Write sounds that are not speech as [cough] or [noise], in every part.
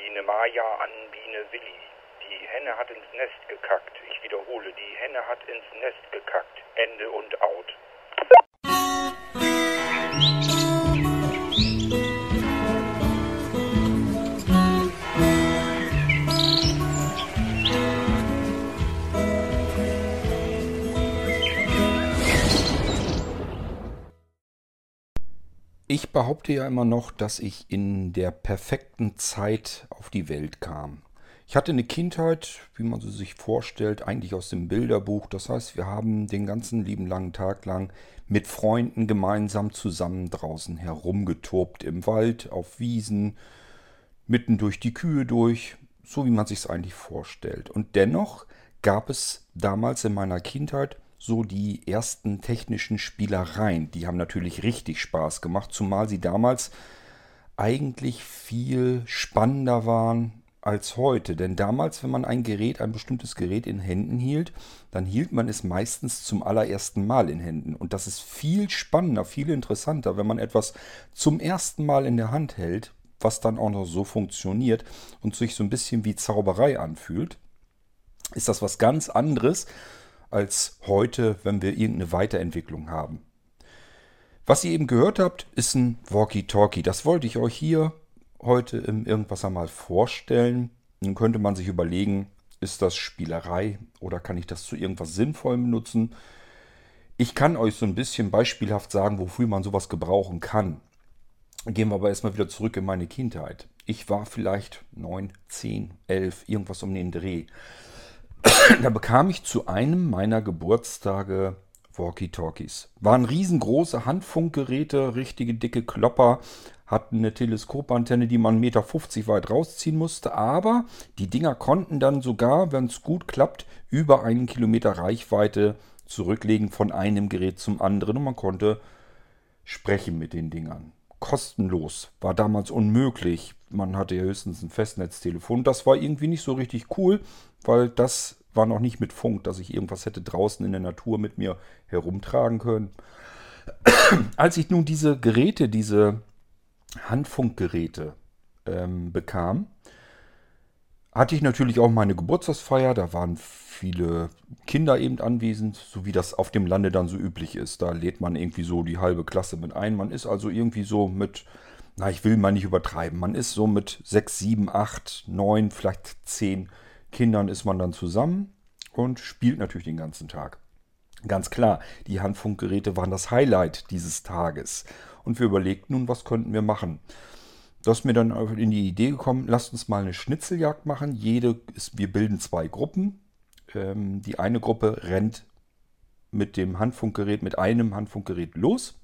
Biene Maja an Biene Willi. Die Henne hat ins Nest gekackt. Ich wiederhole, die Henne hat ins Nest gekackt. Ende und out. Behaupte ja immer noch, dass ich in der perfekten Zeit auf die Welt kam. Ich hatte eine Kindheit, wie man sie sich vorstellt, eigentlich aus dem Bilderbuch. Das heißt, wir haben den ganzen lieben langen Tag lang mit Freunden gemeinsam zusammen draußen herumgetobt im Wald, auf Wiesen, mitten durch die Kühe durch, so wie man sich es eigentlich vorstellt. Und dennoch gab es damals in meiner Kindheit so die ersten technischen Spielereien. Die haben natürlich richtig Spaß gemacht, zumal sie damals eigentlich viel spannender waren als heute. Denn damals, wenn man ein Gerät, ein bestimmtes Gerät in Händen hielt, dann hielt man es meistens zum allerersten Mal in Händen. Und das ist viel spannender, viel interessanter, wenn man etwas zum ersten Mal in der Hand hält, was dann auch noch so funktioniert und sich so ein bisschen wie Zauberei anfühlt. Ist das was ganz anderes, als heute, wenn wir irgendeine Weiterentwicklung haben. Was ihr eben gehört habt, ist ein Walkie-Talkie. Das wollte ich euch hier heute im Irgendwas einmal vorstellen. Nun könnte man sich überlegen, ist das Spielerei oder kann ich das zu irgendwas Sinnvollem benutzen? Ich kann euch so ein bisschen beispielhaft sagen, wofür man sowas gebrauchen kann. Gehen wir aber erstmal wieder zurück in meine Kindheit. Ich war vielleicht 9, 10, 11, irgendwas um den Dreh da bekam ich zu einem meiner Geburtstage Walkie-Talkies. Waren riesengroße Handfunkgeräte, richtige dicke Klopper, hatten eine Teleskopantenne, die man 1,50 Meter weit rausziehen musste, aber die Dinger konnten dann sogar, wenn es gut klappt, über einen Kilometer Reichweite zurücklegen von einem Gerät zum anderen und man konnte sprechen mit den Dingern. Kostenlos. War damals unmöglich. Man hatte ja höchstens ein Festnetztelefon. Das war irgendwie nicht so richtig cool, weil das war noch nicht mit Funk, dass ich irgendwas hätte draußen in der Natur mit mir herumtragen können. [clears throat] Als ich nun diese Geräte, diese Handfunkgeräte ähm, bekam, hatte ich natürlich auch meine Geburtstagsfeier. Da waren viele Kinder eben anwesend, so wie das auf dem Lande dann so üblich ist. Da lädt man irgendwie so die halbe Klasse mit ein. Man ist also irgendwie so mit, na, ich will mal nicht übertreiben, man ist so mit sechs, sieben, acht, neun, vielleicht zehn Kindern ist man dann zusammen und spielt natürlich den ganzen Tag. Ganz klar, die Handfunkgeräte waren das Highlight dieses Tages. Und wir überlegten nun, was könnten wir machen. Da ist mir dann in die Idee gekommen, lasst uns mal eine Schnitzeljagd machen. Jede ist, wir bilden zwei Gruppen. Ähm, die eine Gruppe rennt mit dem Handfunkgerät, mit einem Handfunkgerät los.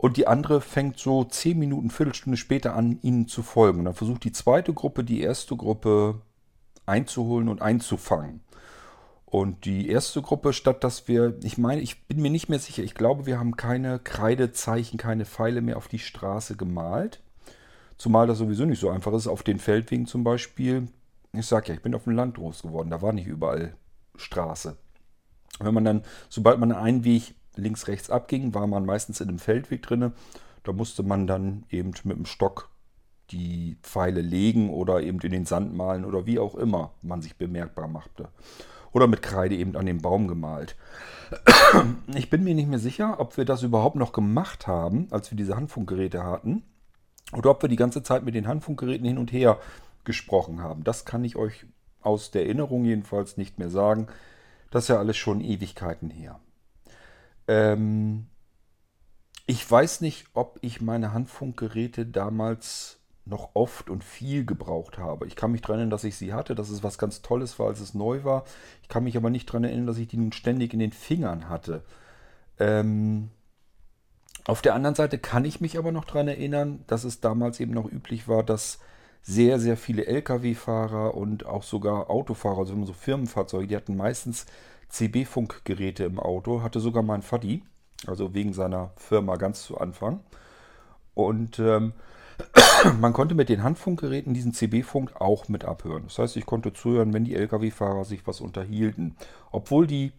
Und die andere fängt so zehn Minuten, Viertelstunde später an, ihnen zu folgen. Und dann versucht die zweite Gruppe, die erste Gruppe einzuholen und einzufangen. Und die erste Gruppe, statt dass wir, ich meine, ich bin mir nicht mehr sicher, ich glaube, wir haben keine Kreidezeichen, keine Pfeile mehr auf die Straße gemalt. Zumal das sowieso nicht so einfach ist. Auf den Feldwegen zum Beispiel, ich sag ja, ich bin auf dem Land groß geworden, da war nicht überall Straße. Wenn man dann, sobald man einen Weg links, rechts abging, war man meistens in einem Feldweg drinne. Da musste man dann eben mit dem Stock die Pfeile legen oder eben in den Sand malen oder wie auch immer man sich bemerkbar machte. Oder mit Kreide eben an den Baum gemalt. [clears throat] Ich bin mir nicht mehr sicher, ob wir das überhaupt noch gemacht haben, als wir diese Handfunkgeräte hatten. Oder ob wir die ganze Zeit mit den Handfunkgeräten hin und her gesprochen haben. Das kann ich euch aus der Erinnerung jedenfalls nicht mehr sagen. Das ist ja alles schon Ewigkeiten her. Ähm, ich weiß nicht, ob ich meine Handfunkgeräte damals noch oft und viel gebraucht habe. Ich kann mich daran erinnern, dass ich sie hatte, dass es was ganz Tolles war, als es neu war. Ich kann mich aber nicht daran erinnern, dass ich die nun ständig in den Fingern hatte. Ähm auf der anderen Seite kann ich mich aber noch daran erinnern, dass es damals eben noch üblich war, dass sehr, sehr viele Lkw-Fahrer und auch sogar Autofahrer, also so Firmenfahrzeuge, die hatten meistens CB-Funkgeräte im Auto, hatte sogar mein Faddy, also wegen seiner Firma ganz zu Anfang. Und ähm, [clears throat] man konnte mit den Handfunkgeräten diesen CB-Funk auch mit abhören. Das heißt, ich konnte zuhören, wenn die Lkw-Fahrer sich was unterhielten. Obwohl die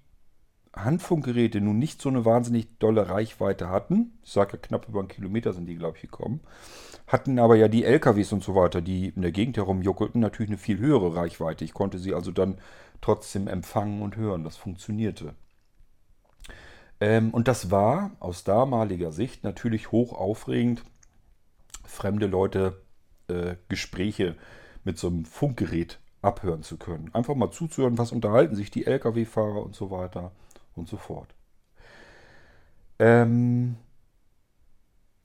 Handfunkgeräte nun nicht so eine wahnsinnig dolle Reichweite hatten, ich sage ja knapp über einen Kilometer sind die, glaube ich, gekommen, hatten aber ja die LKWs und so weiter, die in der Gegend herumjuckelten, natürlich eine viel höhere Reichweite. Ich konnte sie also dann trotzdem empfangen und hören. Das funktionierte. Ähm, und das war aus damaliger Sicht natürlich hoch aufregend, fremde Leute äh, Gespräche mit so einem Funkgerät abhören zu können. Einfach mal zuzuhören, was unterhalten sich die Lkw-Fahrer und so weiter und so fort. Ähm,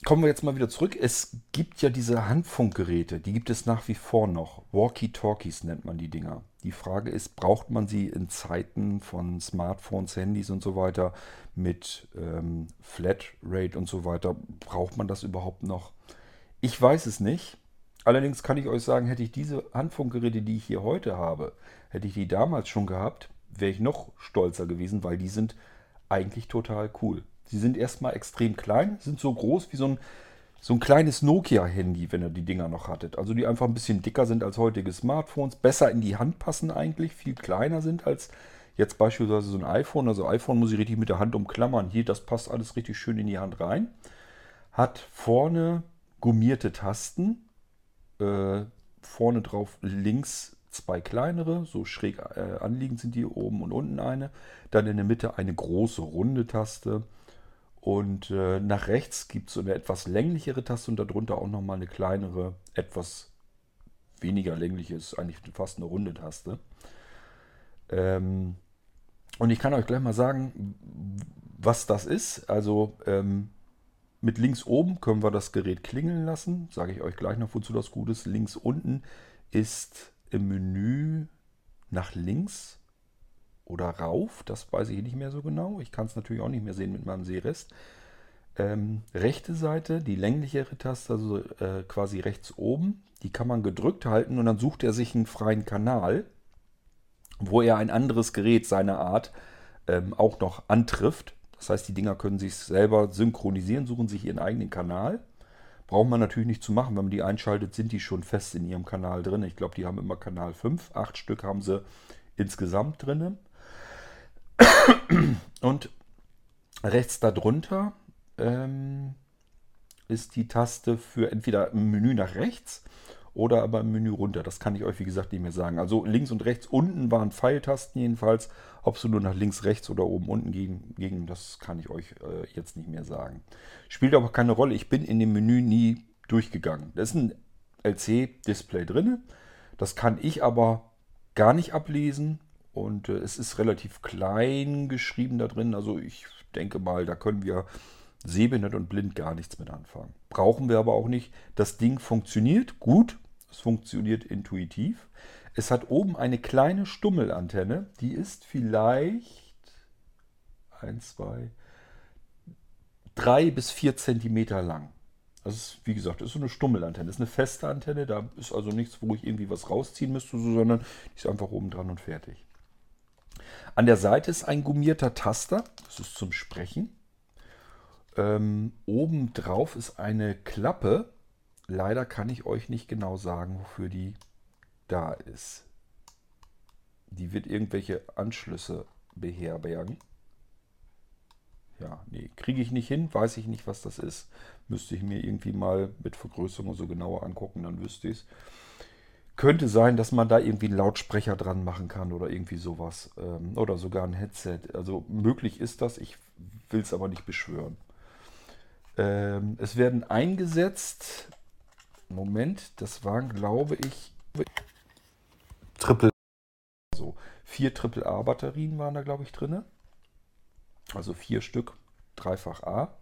kommen wir jetzt mal wieder zurück. Es gibt ja diese Handfunkgeräte, die gibt es nach wie vor noch. Walkie-Talkies nennt man die Dinger. Die Frage ist, braucht man sie in Zeiten von Smartphones, Handys und so weiter mit ähm, Flatrate und so weiter? Braucht man das überhaupt noch? Ich weiß es nicht. Allerdings kann ich euch sagen, hätte ich diese Handfunkgeräte, die ich hier heute habe, hätte ich die damals schon gehabt, wäre ich noch stolzer gewesen, weil die sind eigentlich total cool. Sie sind erstmal extrem klein, sind so groß wie so ein, so ein kleines Nokia-Handy, wenn ihr die Dinger noch hattet. Also die einfach ein bisschen dicker sind als heutige Smartphones, besser in die Hand passen eigentlich, viel kleiner sind als jetzt beispielsweise so ein iPhone. Also iPhone muss ich richtig mit der Hand umklammern. Hier, das passt alles richtig schön in die Hand rein. Hat vorne gummierte Tasten. Äh, vorne drauf links zwei kleinere, so schräg äh, anliegend sind die oben und unten eine. Dann in der Mitte eine große runde Taste. Und äh, nach rechts gibt es so eine etwas länglichere Taste und darunter auch nochmal eine kleinere, etwas weniger längliche, ist eigentlich fast eine runde Taste. Ähm, und ich kann euch gleich mal sagen, was das ist. Also ähm, mit links oben können wir das Gerät klingeln lassen. Sage ich euch gleich noch, wozu das gut ist. Links unten ist im Menü nach links oder rauf. Das weiß ich nicht mehr so genau. Ich kann es natürlich auch nicht mehr sehen mit meinem Sehrest. Ähm, rechte Seite, die länglichere Taste, also äh, quasi rechts oben, die kann man gedrückt halten und dann sucht er sich einen freien Kanal, wo er ein anderes Gerät seiner Art ähm, auch noch antrifft. Das heißt, die Dinger können sich selber synchronisieren, suchen sich ihren eigenen Kanal. Braucht man natürlich nicht zu machen. Wenn man die einschaltet, sind die schon fest in ihrem Kanal drin. Ich glaube, die haben immer Kanal 5. Acht Stück haben sie insgesamt drin. Und rechts darunter ähm, ist die Taste für entweder im Menü nach rechts oder aber im Menü runter. Das kann ich euch, wie gesagt, nicht mehr sagen. Also links und rechts unten waren Pfeiltasten jedenfalls. Ob sie nur nach links, rechts oder oben, unten gingen, das kann ich euch äh, jetzt nicht mehr sagen. Spielt aber keine Rolle. Ich bin in dem Menü nie durchgegangen. Da ist ein LC-Display drin. Das kann ich aber gar nicht ablesen. Und äh, es ist relativ klein geschrieben da drin. Also ich denke mal, da können wir sehbehindert und blind gar nichts mit anfangen. Brauchen wir aber auch nicht. Das Ding funktioniert gut. Es funktioniert intuitiv. Es hat oben eine kleine Stummelantenne, die ist vielleicht 1, 2, 3 bis 4 Zentimeter lang. Das ist, wie gesagt, ist so eine Stummelantenne. Ist eine feste Antenne, da ist also nichts, wo ich irgendwie was rausziehen müsste, sondern die ist einfach oben dran und fertig. An der Seite ist ein gummierter Taster, das ist zum Sprechen. Ähm, oben drauf ist eine Klappe, Leider kann ich euch nicht genau sagen, wofür die da ist. Die wird irgendwelche Anschlüsse beherbergen. Ja, nee, kriege ich nicht hin, weiß ich nicht, was das ist. Müsste ich mir irgendwie mal mit Vergrößerung so genauer angucken, dann wüsste ich es. Könnte sein, dass man da irgendwie einen Lautsprecher dran machen kann oder irgendwie sowas. Ähm, oder sogar ein Headset. Also möglich ist das, ich will es aber nicht beschwören. Ähm, es werden eingesetzt Moment, das waren, glaube ich, Triple. Also vier Triple A Batterien waren da, glaube ich, drin. Also vier Stück, dreifach A.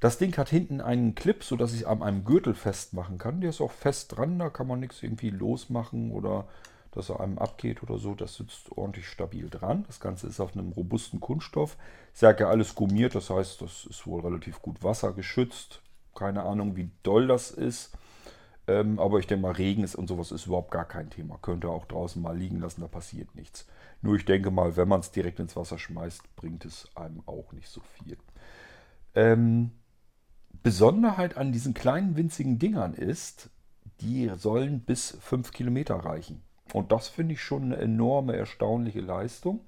Das Ding hat hinten einen Clip, sodass ich es an einem Gürtel festmachen kann. Der ist auch fest dran, da kann man nichts irgendwie losmachen oder dass er einem abgeht oder so. Das sitzt ordentlich stabil dran. Das Ganze ist auf einem robusten Kunststoff. Ich sage ja alles gummiert, das heißt, das ist wohl relativ gut wassergeschützt. Keine Ahnung, wie doll das ist. Ähm, aber ich denke mal, Regen ist und sowas ist überhaupt gar kein Thema. Könnte auch draußen mal liegen lassen, da passiert nichts. Nur ich denke mal, wenn man es direkt ins Wasser schmeißt, bringt es einem auch nicht so viel. Ähm, Besonderheit an diesen kleinen winzigen Dingern ist, die sollen bis 5 Kilometer reichen. Und das finde ich schon eine enorme, erstaunliche Leistung.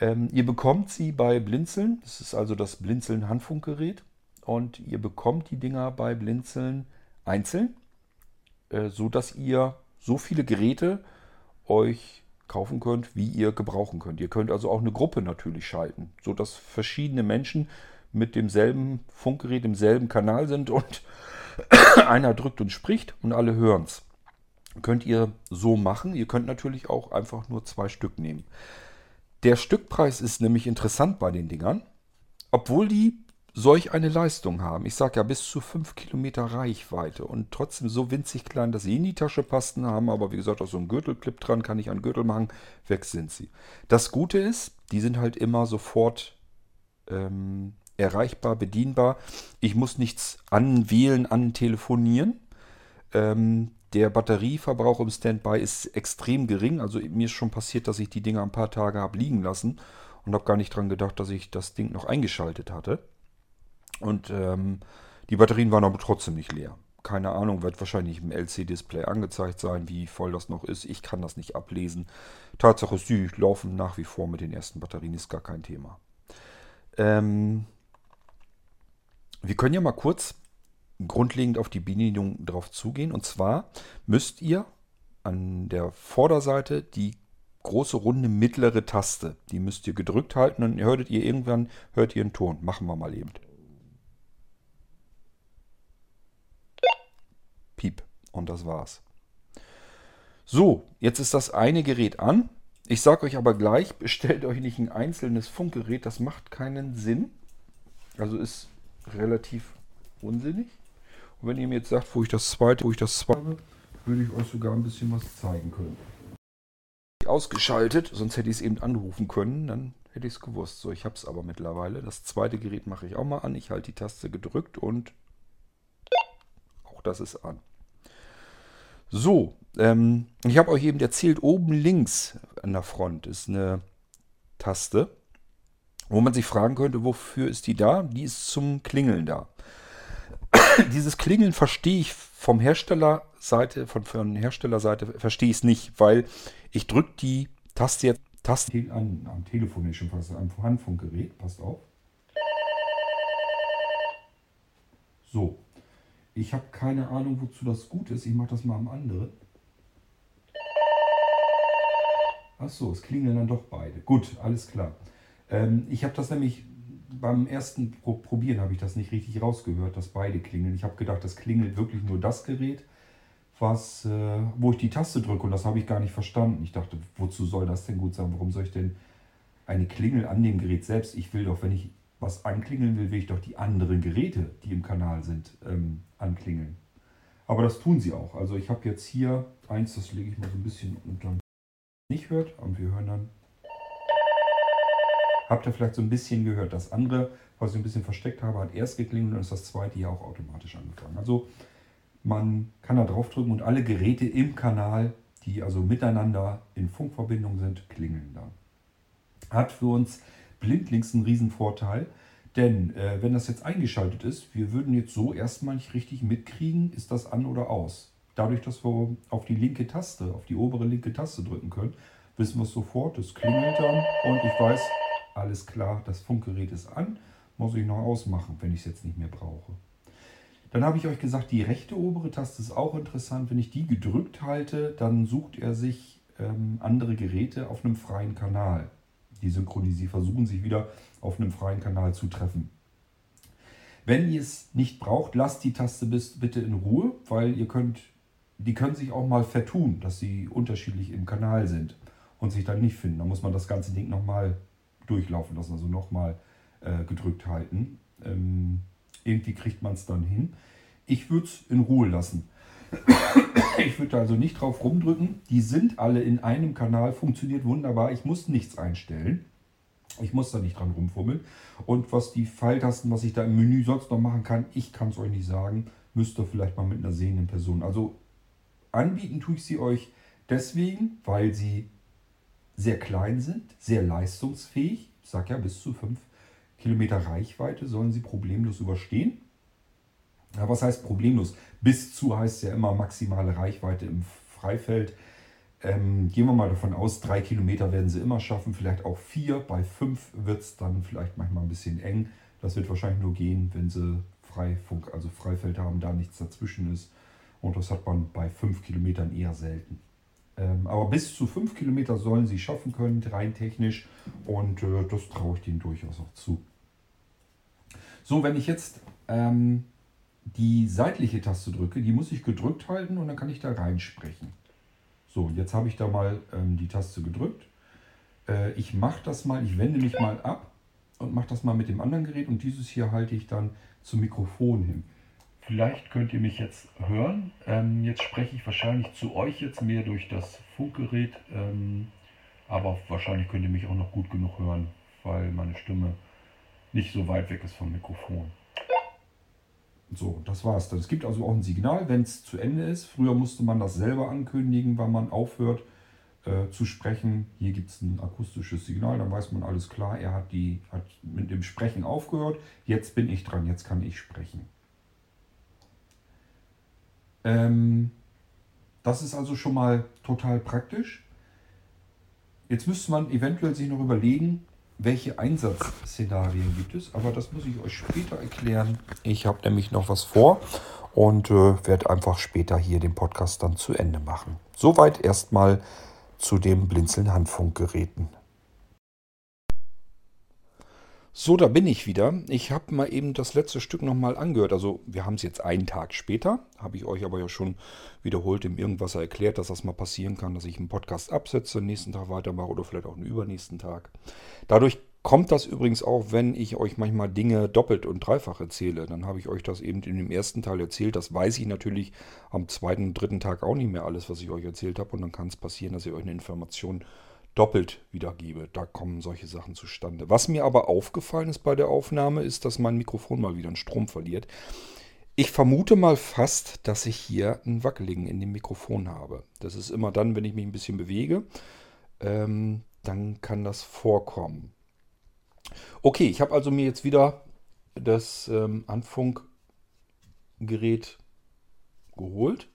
Ähm, ihr bekommt sie bei Blinzeln. Das ist also das Blinzeln Handfunkgerät. Und ihr bekommt die Dinger bei Blinzeln einzeln, äh, so dass ihr so viele Geräte euch kaufen könnt, wie ihr gebrauchen könnt. Ihr könnt also auch eine Gruppe natürlich schalten, so dass verschiedene Menschen mit demselben Funkgerät im selben Kanal sind und [coughs] einer drückt und spricht und alle hören es. Könnt ihr so machen. Ihr könnt natürlich auch einfach nur zwei Stück nehmen. Der Stückpreis ist nämlich interessant bei den Dingern, obwohl die solch eine Leistung haben. Ich sage ja bis zu 5 Kilometer Reichweite und trotzdem so winzig klein, dass sie in die Tasche passen haben. Aber wie gesagt, auch so ein Gürtelclip dran kann ich an Gürtel machen. Weg sind sie. Das Gute ist, die sind halt immer sofort ähm, erreichbar, bedienbar. Ich muss nichts anwählen, antelefonieren. Ähm, der Batterieverbrauch im Standby ist extrem gering. Also mir ist schon passiert, dass ich die Dinger ein paar Tage habe liegen lassen und habe gar nicht dran gedacht, dass ich das Ding noch eingeschaltet hatte. Und ähm, die Batterien waren aber trotzdem nicht leer. Keine Ahnung, wird wahrscheinlich im LC-Display angezeigt sein, wie voll das noch ist. Ich kann das nicht ablesen. Tatsache ist, die laufen nach wie vor mit den ersten Batterien, ist gar kein Thema. Ähm, wir können ja mal kurz grundlegend auf die Bedienung drauf zugehen. Und zwar müsst ihr an der Vorderseite die große runde mittlere Taste, die müsst ihr gedrückt halten und hörtet ihr irgendwann, hört ihr einen Ton. Machen wir mal eben. Und das war's. So, jetzt ist das eine Gerät an. Ich sage euch aber gleich, [laughs] bestellt euch nicht ein einzelnes Funkgerät, das macht keinen Sinn. Also ist relativ unsinnig. Und wenn ihr mir jetzt sagt, wo ich das zweite, wo ich das zweite, würde ich euch sogar ein bisschen was zeigen können. Ausgeschaltet, sonst hätte ich es eben anrufen können, dann hätte ich es gewusst. So, ich habe es aber mittlerweile. Das zweite Gerät mache ich auch mal an. Ich halte die Taste gedrückt und auch das ist an. So, ähm, ich habe euch eben erzählt, oben links an der Front ist eine Taste, wo man sich fragen könnte, wofür ist die da? Die ist zum Klingeln da. [coughs] Dieses Klingeln verstehe ich vom Herstellerseite, von, von Herstellerseite verstehe ich es nicht, weil ich drücke die Taste jetzt Taste an, am Telefon ist schon fast am Handfunkgerät, passt auf. So, ich habe keine Ahnung, wozu das gut ist. Ich mache das mal am anderen. Achso, es klingeln dann doch beide. Gut, alles klar. Ähm, ich habe das nämlich beim ersten Pro Probieren habe ich das nicht richtig rausgehört, dass beide klingeln. Ich habe gedacht, das klingelt wirklich nur das Gerät, was, äh, wo ich die Taste drücke und das habe ich gar nicht verstanden. Ich dachte, wozu soll das denn gut sein? Warum soll ich denn eine Klingel an dem Gerät selbst? Ich will doch, wenn ich was anklingeln will, will ich doch die anderen Geräte, die im Kanal sind, ähm, anklingeln. Aber das tun sie auch. Also ich habe jetzt hier eins, das lege ich mal so ein bisschen unter. Nicht hört, und wir hören dann. Habt ihr vielleicht so ein bisschen gehört. Das andere, was ich ein bisschen versteckt habe, hat erst geklingelt und ist das zweite hier auch automatisch angefangen. Also man kann da drauf drücken und alle Geräte im Kanal, die also miteinander in Funkverbindung sind, klingeln dann. Hat für uns blindlings einen Riesenvorteil. Denn äh, wenn das jetzt eingeschaltet ist, wir würden jetzt so erstmal nicht richtig mitkriegen, ist das an oder aus. Dadurch, dass wir auf die linke Taste, auf die obere linke Taste drücken können, wissen wir es sofort, es klingelt dann und ich weiß, alles klar, das Funkgerät ist an, muss ich noch ausmachen, wenn ich es jetzt nicht mehr brauche. Dann habe ich euch gesagt, die rechte obere Taste ist auch interessant. Wenn ich die gedrückt halte, dann sucht er sich ähm, andere Geräte auf einem freien Kanal die synchronisieren, versuchen sich wieder auf einem freien Kanal zu treffen. Wenn ihr es nicht braucht, lasst die Taste bitte in Ruhe, weil ihr könnt, die können sich auch mal vertun, dass sie unterschiedlich im Kanal sind und sich dann nicht finden. Da muss man das ganze Ding nochmal durchlaufen lassen, also nochmal äh, gedrückt halten. Ähm, irgendwie kriegt man es dann hin. Ich würde es in Ruhe lassen. Ich würde also nicht drauf rumdrücken. Die sind alle in einem Kanal, funktioniert wunderbar. Ich muss nichts einstellen. Ich muss da nicht dran rumfummeln. Und was die Pfeiltasten, was ich da im Menü sonst noch machen kann, ich kann es euch nicht sagen. Müsst ihr vielleicht mal mit einer sehenden Person. Also anbieten tue ich sie euch deswegen, weil sie sehr klein sind, sehr leistungsfähig. Ich sage ja, bis zu 5 Kilometer Reichweite sollen sie problemlos überstehen. Ja, was heißt problemlos? Bis zu heißt ja immer maximale Reichweite im Freifeld. Ähm, gehen wir mal davon aus, drei Kilometer werden sie immer schaffen, vielleicht auch vier. Bei fünf wird es dann vielleicht manchmal ein bisschen eng. Das wird wahrscheinlich nur gehen, wenn sie Freifunk, also Freifeld haben, da nichts dazwischen ist. Und das hat man bei fünf Kilometern eher selten. Ähm, aber bis zu fünf Kilometer sollen sie schaffen können, rein technisch. Und äh, das traue ich denen durchaus auch zu. So, wenn ich jetzt ähm, die seitliche Taste drücke, die muss ich gedrückt halten und dann kann ich da reinsprechen. So, jetzt habe ich da mal ähm, die Taste gedrückt. Äh, ich mache das mal, ich wende mich mal ab und mache das mal mit dem anderen Gerät und dieses hier halte ich dann zum Mikrofon hin. Vielleicht könnt ihr mich jetzt hören. Ähm, jetzt spreche ich wahrscheinlich zu euch jetzt mehr durch das Funkgerät, ähm, aber wahrscheinlich könnt ihr mich auch noch gut genug hören, weil meine Stimme nicht so weit weg ist vom Mikrofon. So, das war's dann. Es gibt also auch ein Signal, wenn es zu Ende ist. Früher musste man das selber ankündigen, wann man aufhört äh, zu sprechen. Hier gibt es ein akustisches Signal, dann weiß man alles klar. Er hat, die, hat mit dem Sprechen aufgehört. Jetzt bin ich dran, jetzt kann ich sprechen. Ähm, das ist also schon mal total praktisch. Jetzt müsste man eventuell sich noch überlegen, welche Einsatzszenarien gibt es, aber das muss ich euch später erklären. Ich habe nämlich noch was vor und äh, werde einfach später hier den Podcast dann zu Ende machen. Soweit erstmal zu den Blinzeln-Handfunkgeräten. So, da bin ich wieder. Ich habe mal eben das letzte Stück nochmal angehört. Also wir haben es jetzt einen Tag später. Habe ich euch aber ja schon wiederholt im Irgendwas erklärt, dass das mal passieren kann, dass ich einen Podcast absetze, nächsten Tag weitermache oder vielleicht auch einen übernächsten Tag. Dadurch kommt das übrigens auch, wenn ich euch manchmal Dinge doppelt und dreifach erzähle. Dann habe ich euch das eben in dem ersten Teil erzählt. Das weiß ich natürlich am zweiten und dritten Tag auch nicht mehr alles, was ich euch erzählt habe. Und dann kann es passieren, dass ich euch eine Information doppelt wiedergebe. Da kommen solche Sachen zustande. Was mir aber aufgefallen ist bei der Aufnahme, ist, dass mein Mikrofon mal wieder einen Strom verliert. Ich vermute mal fast, dass ich hier einen Wackeligen in dem Mikrofon habe. Das ist immer dann, wenn ich mich ein bisschen bewege, ähm, dann kann das vorkommen. Okay, ich habe also mir jetzt wieder das ähm, Anfunkgerät geholt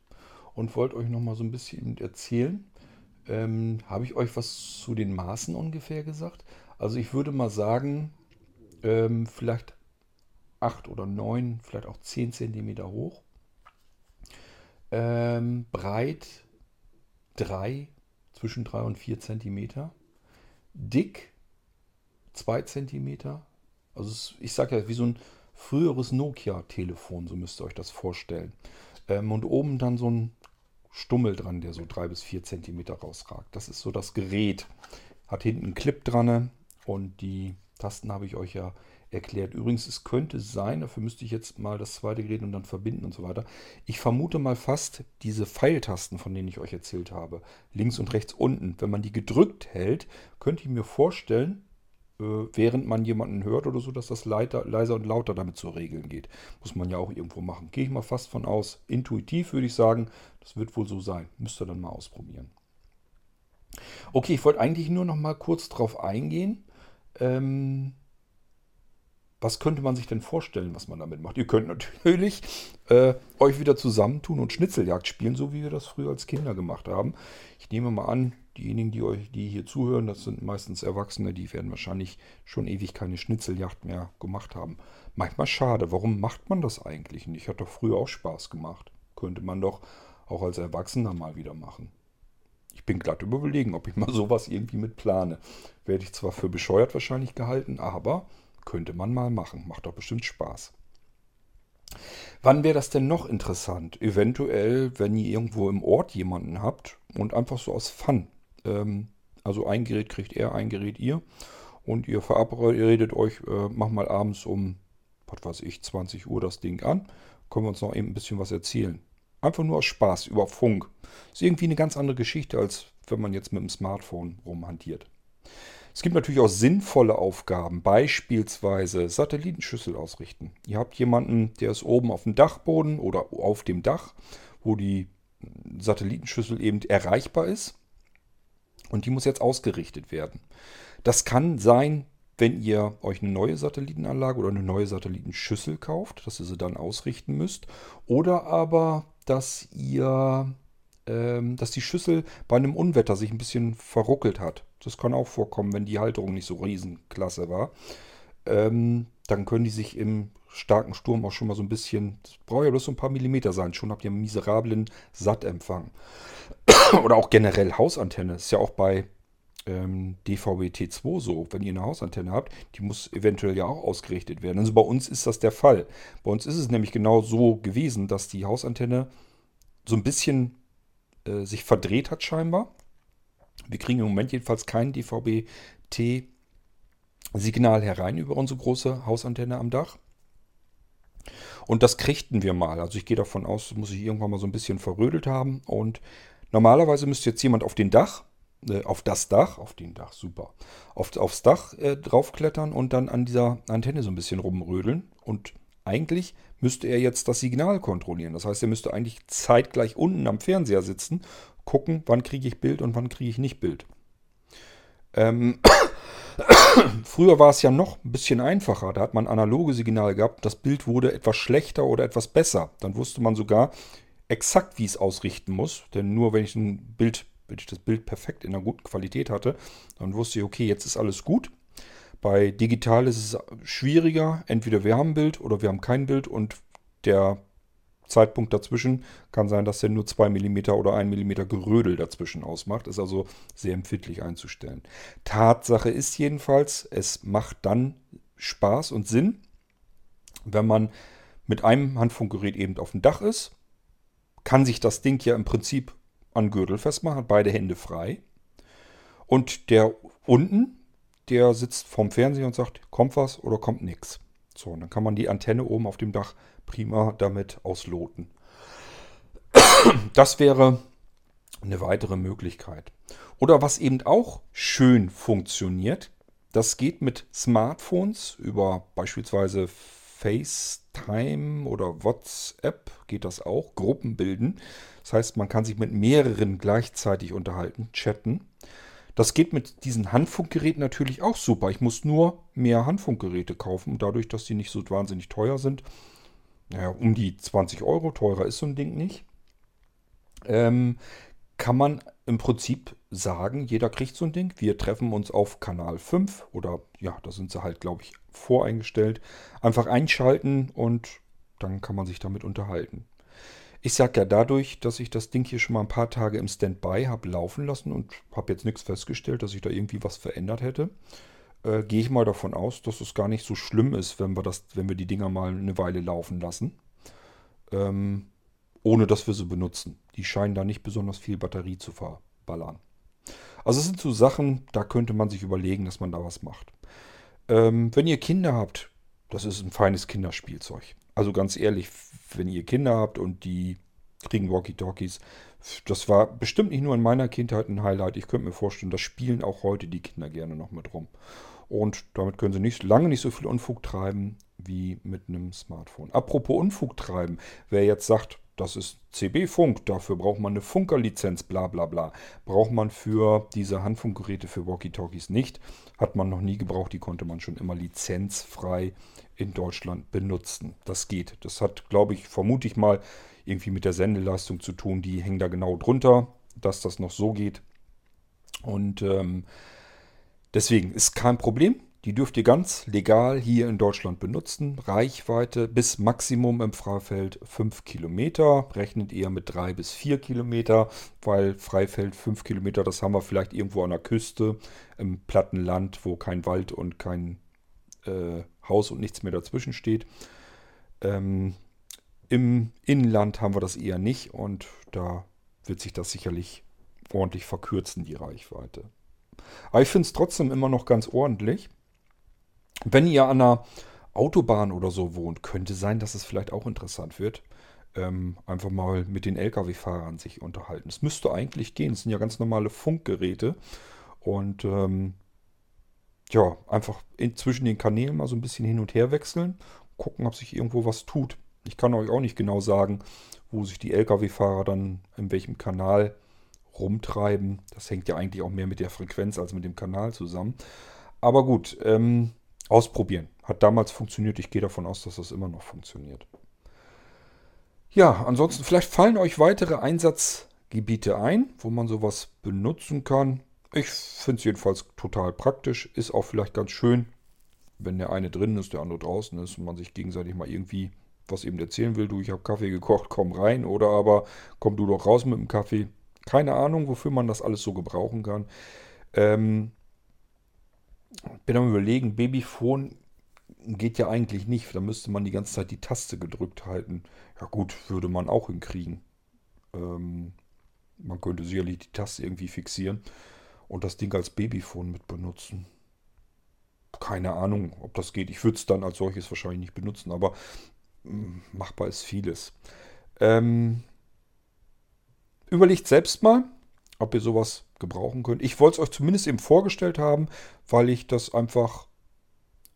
und wollte euch noch mal so ein bisschen erzählen, ähm, Habe ich euch was zu den Maßen ungefähr gesagt? Also ich würde mal sagen, ähm, vielleicht 8 oder 9, vielleicht auch 10 cm hoch. Ähm, breit 3, zwischen 3 und 4 cm. Dick 2 cm. Also ich sage ja, wie so ein früheres Nokia-Telefon, so müsst ihr euch das vorstellen. Ähm, und oben dann so ein Stummel dran, der so drei bis vier Zentimeter rausragt. Das ist so das Gerät. Hat hinten einen Clip dran und die Tasten habe ich euch ja erklärt. Übrigens, es könnte sein, dafür müsste ich jetzt mal das zweite Gerät und dann verbinden und so weiter. Ich vermute mal fast diese Pfeiltasten, von denen ich euch erzählt habe, links und rechts unten, wenn man die gedrückt hält, könnte ich mir vorstellen, während man jemanden hört oder so, dass das leiter, leiser und lauter damit zu regeln geht. Muss man ja auch irgendwo machen. Gehe ich mal fast von aus. Intuitiv würde ich sagen, das wird wohl so sein. Müsst ihr dann mal ausprobieren. Okay, ich wollte eigentlich nur noch mal kurz drauf eingehen. Ähm, was könnte man sich denn vorstellen, was man damit macht? Ihr könnt natürlich äh, euch wieder zusammentun und Schnitzeljagd spielen, so wie wir das früher als Kinder gemacht haben. Ich nehme mal an, diejenigen, die euch, die hier zuhören, das sind meistens Erwachsene, die werden wahrscheinlich schon ewig keine Schnitzeljagd mehr gemacht haben. Manchmal schade, warum macht man das eigentlich nicht? Hat doch früher auch Spaß gemacht. Könnte man doch auch als Erwachsener mal wieder machen. Ich bin glatt überlegen, ob ich mal [laughs] sowas irgendwie mit plane. Werde ich zwar für bescheuert wahrscheinlich gehalten, aber könnte man mal machen. Macht doch bestimmt Spaß. Wann wäre das denn noch interessant? Eventuell, wenn ihr irgendwo im Ort jemanden habt und einfach so aus Fun also ein Gerät kriegt er, ein Gerät ihr. Und ihr verabredet euch, äh, mach mal abends um, was weiß ich, 20 Uhr das Ding an. Können wir uns noch eben ein bisschen was erzählen. Einfach nur aus Spaß, über Funk. Ist irgendwie eine ganz andere Geschichte, als wenn man jetzt mit dem Smartphone rumhantiert. Es gibt natürlich auch sinnvolle Aufgaben, beispielsweise Satellitenschüssel ausrichten. Ihr habt jemanden, der ist oben auf dem Dachboden oder auf dem Dach, wo die Satellitenschüssel eben erreichbar ist. Und die muss jetzt ausgerichtet werden. Das kann sein, wenn ihr euch eine neue Satellitenanlage oder eine neue Satellitenschüssel kauft, dass ihr sie dann ausrichten müsst. Oder aber, dass ihr ähm, dass die Schüssel bei einem Unwetter sich ein bisschen verruckelt hat. Das kann auch vorkommen, wenn die Halterung nicht so riesenklasse war. Ähm, dann können die sich im starken Sturm auch schon mal so ein bisschen, das braucht ja bloß so ein paar Millimeter sein, schon habt ihr einen miserablen Sattempfang. [coughs] Oder auch generell Hausantenne, ist ja auch bei ähm, DVB-T2 so, wenn ihr eine Hausantenne habt, die muss eventuell ja auch ausgerichtet werden. Also bei uns ist das der Fall. Bei uns ist es nämlich genau so gewesen, dass die Hausantenne so ein bisschen äh, sich verdreht hat scheinbar. Wir kriegen im Moment jedenfalls kein DVB-T-Signal herein über unsere große Hausantenne am Dach. Und das kriegten wir mal. Also ich gehe davon aus, das muss ich irgendwann mal so ein bisschen verrödelt haben. Und normalerweise müsste jetzt jemand auf den Dach, äh, auf das Dach, auf den Dach, super, auf, aufs Dach äh, draufklettern und dann an dieser Antenne so ein bisschen rumrödeln. Und eigentlich müsste er jetzt das Signal kontrollieren. Das heißt, er müsste eigentlich zeitgleich unten am Fernseher sitzen, gucken, wann kriege ich Bild und wann kriege ich nicht Bild. Ähm, [coughs] Früher war es ja noch ein bisschen einfacher. Da hat man analoge Signale gehabt. Das Bild wurde etwas schlechter oder etwas besser. Dann wusste man sogar exakt, wie es ausrichten muss. Denn nur wenn ich ein Bild, wenn ich das Bild perfekt in einer guten Qualität hatte, dann wusste ich, okay, jetzt ist alles gut. Bei digital ist es schwieriger. Entweder wir haben ein Bild oder wir haben kein Bild und der Zeitpunkt dazwischen kann sein, dass er nur 2 mm oder 1 mm Gerödel dazwischen ausmacht. Ist also sehr empfindlich einzustellen. Tatsache ist jedenfalls, es macht dann Spaß und Sinn, wenn man mit einem Handfunkgerät eben auf dem Dach ist, kann sich das Ding ja im Prinzip an Gürtel festmachen, beide Hände frei. Und der unten, der sitzt vorm Fernseher und sagt, kommt was oder kommt nichts. So, und dann kann man die Antenne oben auf dem Dach prima damit ausloten. Das wäre eine weitere Möglichkeit. Oder was eben auch schön funktioniert, das geht mit Smartphones über beispielsweise FaceTime oder WhatsApp geht das auch, Gruppen bilden. Das heißt, man kann sich mit mehreren gleichzeitig unterhalten, chatten. Das geht mit diesen Handfunkgeräten natürlich auch super. Ich muss nur mehr Handfunkgeräte kaufen. Dadurch, dass die nicht so wahnsinnig teuer sind, naja, um die 20 Euro, teurer ist so ein Ding nicht, ähm, kann man im Prinzip sagen, jeder kriegt so ein Ding. Wir treffen uns auf Kanal 5 oder ja, da sind sie halt, glaube ich, voreingestellt. Einfach einschalten und dann kann man sich damit unterhalten. Ich sage ja dadurch, dass ich das Ding hier schon mal ein paar Tage im Standby habe laufen lassen und habe jetzt nichts festgestellt, dass ich da irgendwie was verändert hätte äh, gehe ich mal davon aus, dass es gar nicht so schlimm ist, wenn wir, das, wenn wir die Dinger mal eine Weile laufen lassen. Ähm, ohne dass wir sie benutzen. Die scheinen da nicht besonders viel Batterie zu verballern. Also es sind so Sachen, da könnte man sich überlegen, dass man da was macht. Ähm, wenn ihr Kinder habt, das ist ein feines Kinderspielzeug. Also ganz ehrlich, wenn ihr Kinder habt und die kriegen Walkie-Talkies, das war bestimmt nicht nur in meiner Kindheit ein Highlight. Ich könnte mir vorstellen, das spielen auch heute die Kinder gerne noch mit rum. Und damit können sie nicht, lange nicht so viel Unfug treiben wie mit einem Smartphone. Apropos Unfug treiben, wer jetzt sagt, das ist CB-Funk, dafür braucht man eine Funkerlizenz, bla bla bla. Braucht man für diese Handfunkgeräte für Walkie-Talkies nicht. Hat man noch nie gebraucht, die konnte man schon immer lizenzfrei in Deutschland benutzen. Das geht. Das hat, glaube ich, vermute ich mal, irgendwie mit der Sendeleistung zu tun. Die hängen da genau drunter, dass das noch so geht. Und ähm, deswegen ist kein Problem. Die dürft ihr ganz legal hier in Deutschland benutzen. Reichweite bis Maximum im Freifeld 5 Kilometer. Rechnet ihr mit 3 bis 4 Kilometer, weil Freifeld 5 Kilometer, das haben wir vielleicht irgendwo an der Küste, im platten Land, wo kein Wald und kein äh, Haus und nichts mehr dazwischen steht. Ähm, Im Inland haben wir das eher nicht und da wird sich das sicherlich ordentlich verkürzen, die Reichweite. Aber ich finde es trotzdem immer noch ganz ordentlich. Wenn ihr an einer Autobahn oder so wohnt, könnte sein, dass es vielleicht auch interessant wird. Ähm, einfach mal mit den Lkw-Fahrern sich unterhalten. Es müsste eigentlich gehen. Es sind ja ganz normale Funkgeräte. Und ähm, ja, einfach in, zwischen den Kanälen mal so ein bisschen hin und her wechseln. Gucken, ob sich irgendwo was tut. Ich kann euch auch nicht genau sagen, wo sich die Lkw-Fahrer dann in welchem Kanal rumtreiben. Das hängt ja eigentlich auch mehr mit der Frequenz als mit dem Kanal zusammen. Aber gut, ähm, ausprobieren. Hat damals funktioniert. Ich gehe davon aus, dass das immer noch funktioniert. Ja, ansonsten, vielleicht fallen euch weitere Einsatz Gebiete ein, wo man sowas benutzen kann. Ich finde es jedenfalls total praktisch. Ist auch vielleicht ganz schön, wenn der eine drin ist, der andere draußen ist und man sich gegenseitig mal irgendwie was eben erzählen will. Du, ich habe Kaffee gekocht, komm rein. Oder aber komm du doch raus mit dem Kaffee. Keine Ahnung, wofür man das alles so gebrauchen kann. Ähm, bin am überlegen, Babyphone geht ja eigentlich nicht. Da müsste man die ganze Zeit die Taste gedrückt halten. Ja gut, würde man auch hinkriegen. Ähm, man könnte sicherlich die Taste irgendwie fixieren und das Ding als Babyphone mit benutzen. Keine Ahnung, ob das geht. Ich würde es dann als solches wahrscheinlich nicht benutzen, aber hm, machbar ist vieles. Ähm, überlegt selbst mal, ob ihr sowas gebrauchen könnt. Ich wollte es euch zumindest eben vorgestellt haben, weil ich das einfach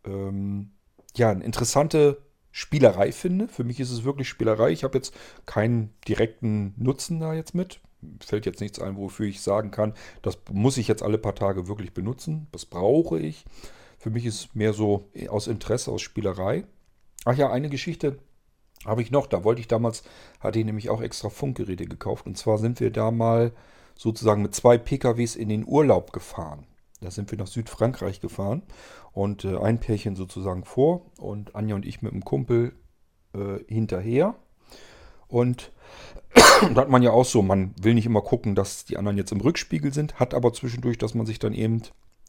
ähm, ja, eine interessante Spielerei finde. Für mich ist es wirklich Spielerei. Ich habe jetzt keinen direkten Nutzen da jetzt mit. Fällt jetzt nichts ein, wofür ich sagen kann, das muss ich jetzt alle paar Tage wirklich benutzen. Das brauche ich. Für mich ist es mehr so aus Interesse, aus Spielerei. Ach ja, eine Geschichte habe ich noch. Da wollte ich damals, hatte ich nämlich auch extra Funkgeräte gekauft. Und zwar sind wir da mal sozusagen mit zwei PKWs in den Urlaub gefahren. Da sind wir nach Südfrankreich gefahren und äh, ein Pärchen sozusagen vor und Anja und ich mit dem Kumpel äh, hinterher. Und [clears throat] da hat man ja auch so, man will nicht immer gucken, dass die anderen jetzt im Rückspiegel sind, hat aber zwischendurch, dass man sich dann eben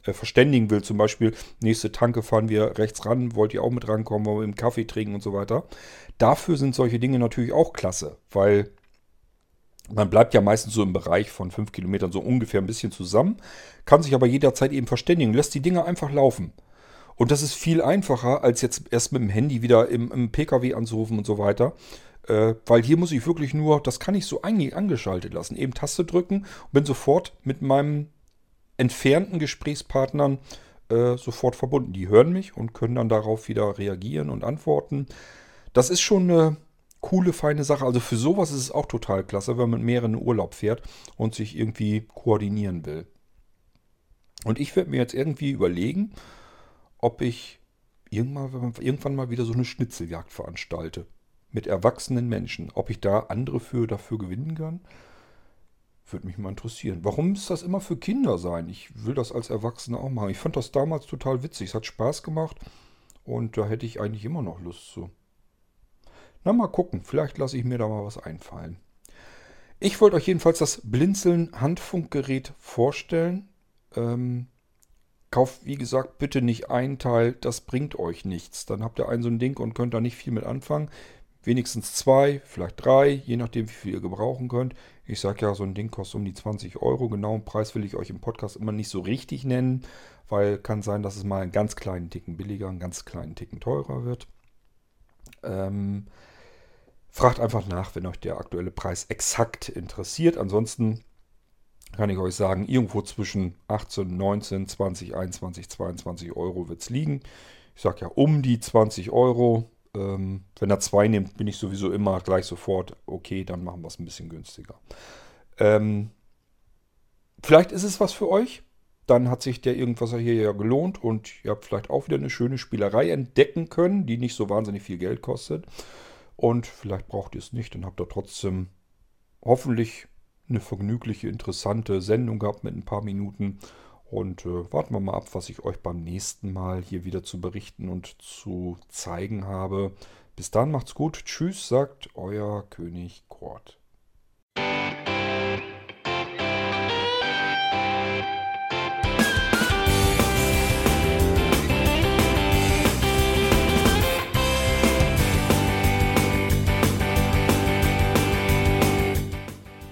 äh, verständigen will. Zum Beispiel, nächste Tanke fahren wir rechts ran, wollt ihr auch mit rankommen, wollen wir im Kaffee trinken und so weiter. Dafür sind solche Dinge natürlich auch klasse, weil man bleibt ja meistens so im Bereich von 5 Kilometern so ungefähr ein bisschen zusammen, kann sich aber jederzeit eben verständigen, lässt die Dinge einfach laufen. Und das ist viel einfacher, als jetzt erst mit dem Handy wieder im, im PKW anzurufen und so weiter. Äh, weil hier muss ich wirklich nur, das kann ich so angeschaltet lassen, eben Taste drücken und bin sofort mit meinem entfernten Gesprächspartnern äh, sofort verbunden. Die hören mich und können dann darauf wieder reagieren und antworten. Das ist schon eine coole, feine Sache. Also für sowas ist es auch total klasse, wenn man mit mehreren in Urlaub fährt und sich irgendwie koordinieren will. Und ich werde mir jetzt irgendwie überlegen, ob ich irgendwann, mal wieder so eine Schnitzeljagd veranstalte. Mit erwachsenen Menschen. Ob ich da andere für dafür gewinnen kann, würde mich mal interessieren. Warum muss das immer für Kinder sein? Ich will das als Erwachsener auch machen. Ich fand das damals total witzig. Es hat Spaß gemacht und da hätte ich eigentlich immer noch Lust zu. Na, mal gucken. Vielleicht lasse ich mir da mal was einfallen. Ich wollte euch jedenfalls das Blinzeln Handfunkgerät vorstellen. Ähm, kauft, wie gesagt, bitte nicht ein Teil, das bringt euch nichts. Dann habt ihr ein so ein Ding und könnt da nicht viel mit anfangen. Wenigstens zwei, vielleicht drei, je nachdem, wie viel ihr gebrauchen könnt. Ich sage ja, so ein Ding kostet um die 20 Euro. Genauen Preis will ich euch im Podcast immer nicht so richtig nennen, weil kann sein, dass es mal einen ganz kleinen Ticken billiger, einen ganz kleinen Ticken teurer wird. Ähm, Fragt einfach nach, wenn euch der aktuelle Preis exakt interessiert. Ansonsten kann ich euch sagen, irgendwo zwischen 18, 19, 20, 21, 22 Euro wird es liegen. Ich sage ja um die 20 Euro. Ähm, wenn er zwei nimmt, bin ich sowieso immer gleich sofort, okay, dann machen wir es ein bisschen günstiger. Ähm, vielleicht ist es was für euch. Dann hat sich der irgendwas hier ja gelohnt und ihr habt vielleicht auch wieder eine schöne Spielerei entdecken können, die nicht so wahnsinnig viel Geld kostet. Und vielleicht braucht ihr es nicht, dann habt ihr trotzdem hoffentlich eine vergnügliche, interessante Sendung gehabt mit ein paar Minuten. Und äh, warten wir mal ab, was ich euch beim nächsten Mal hier wieder zu berichten und zu zeigen habe. Bis dann macht's gut. Tschüss, sagt euer König Kort.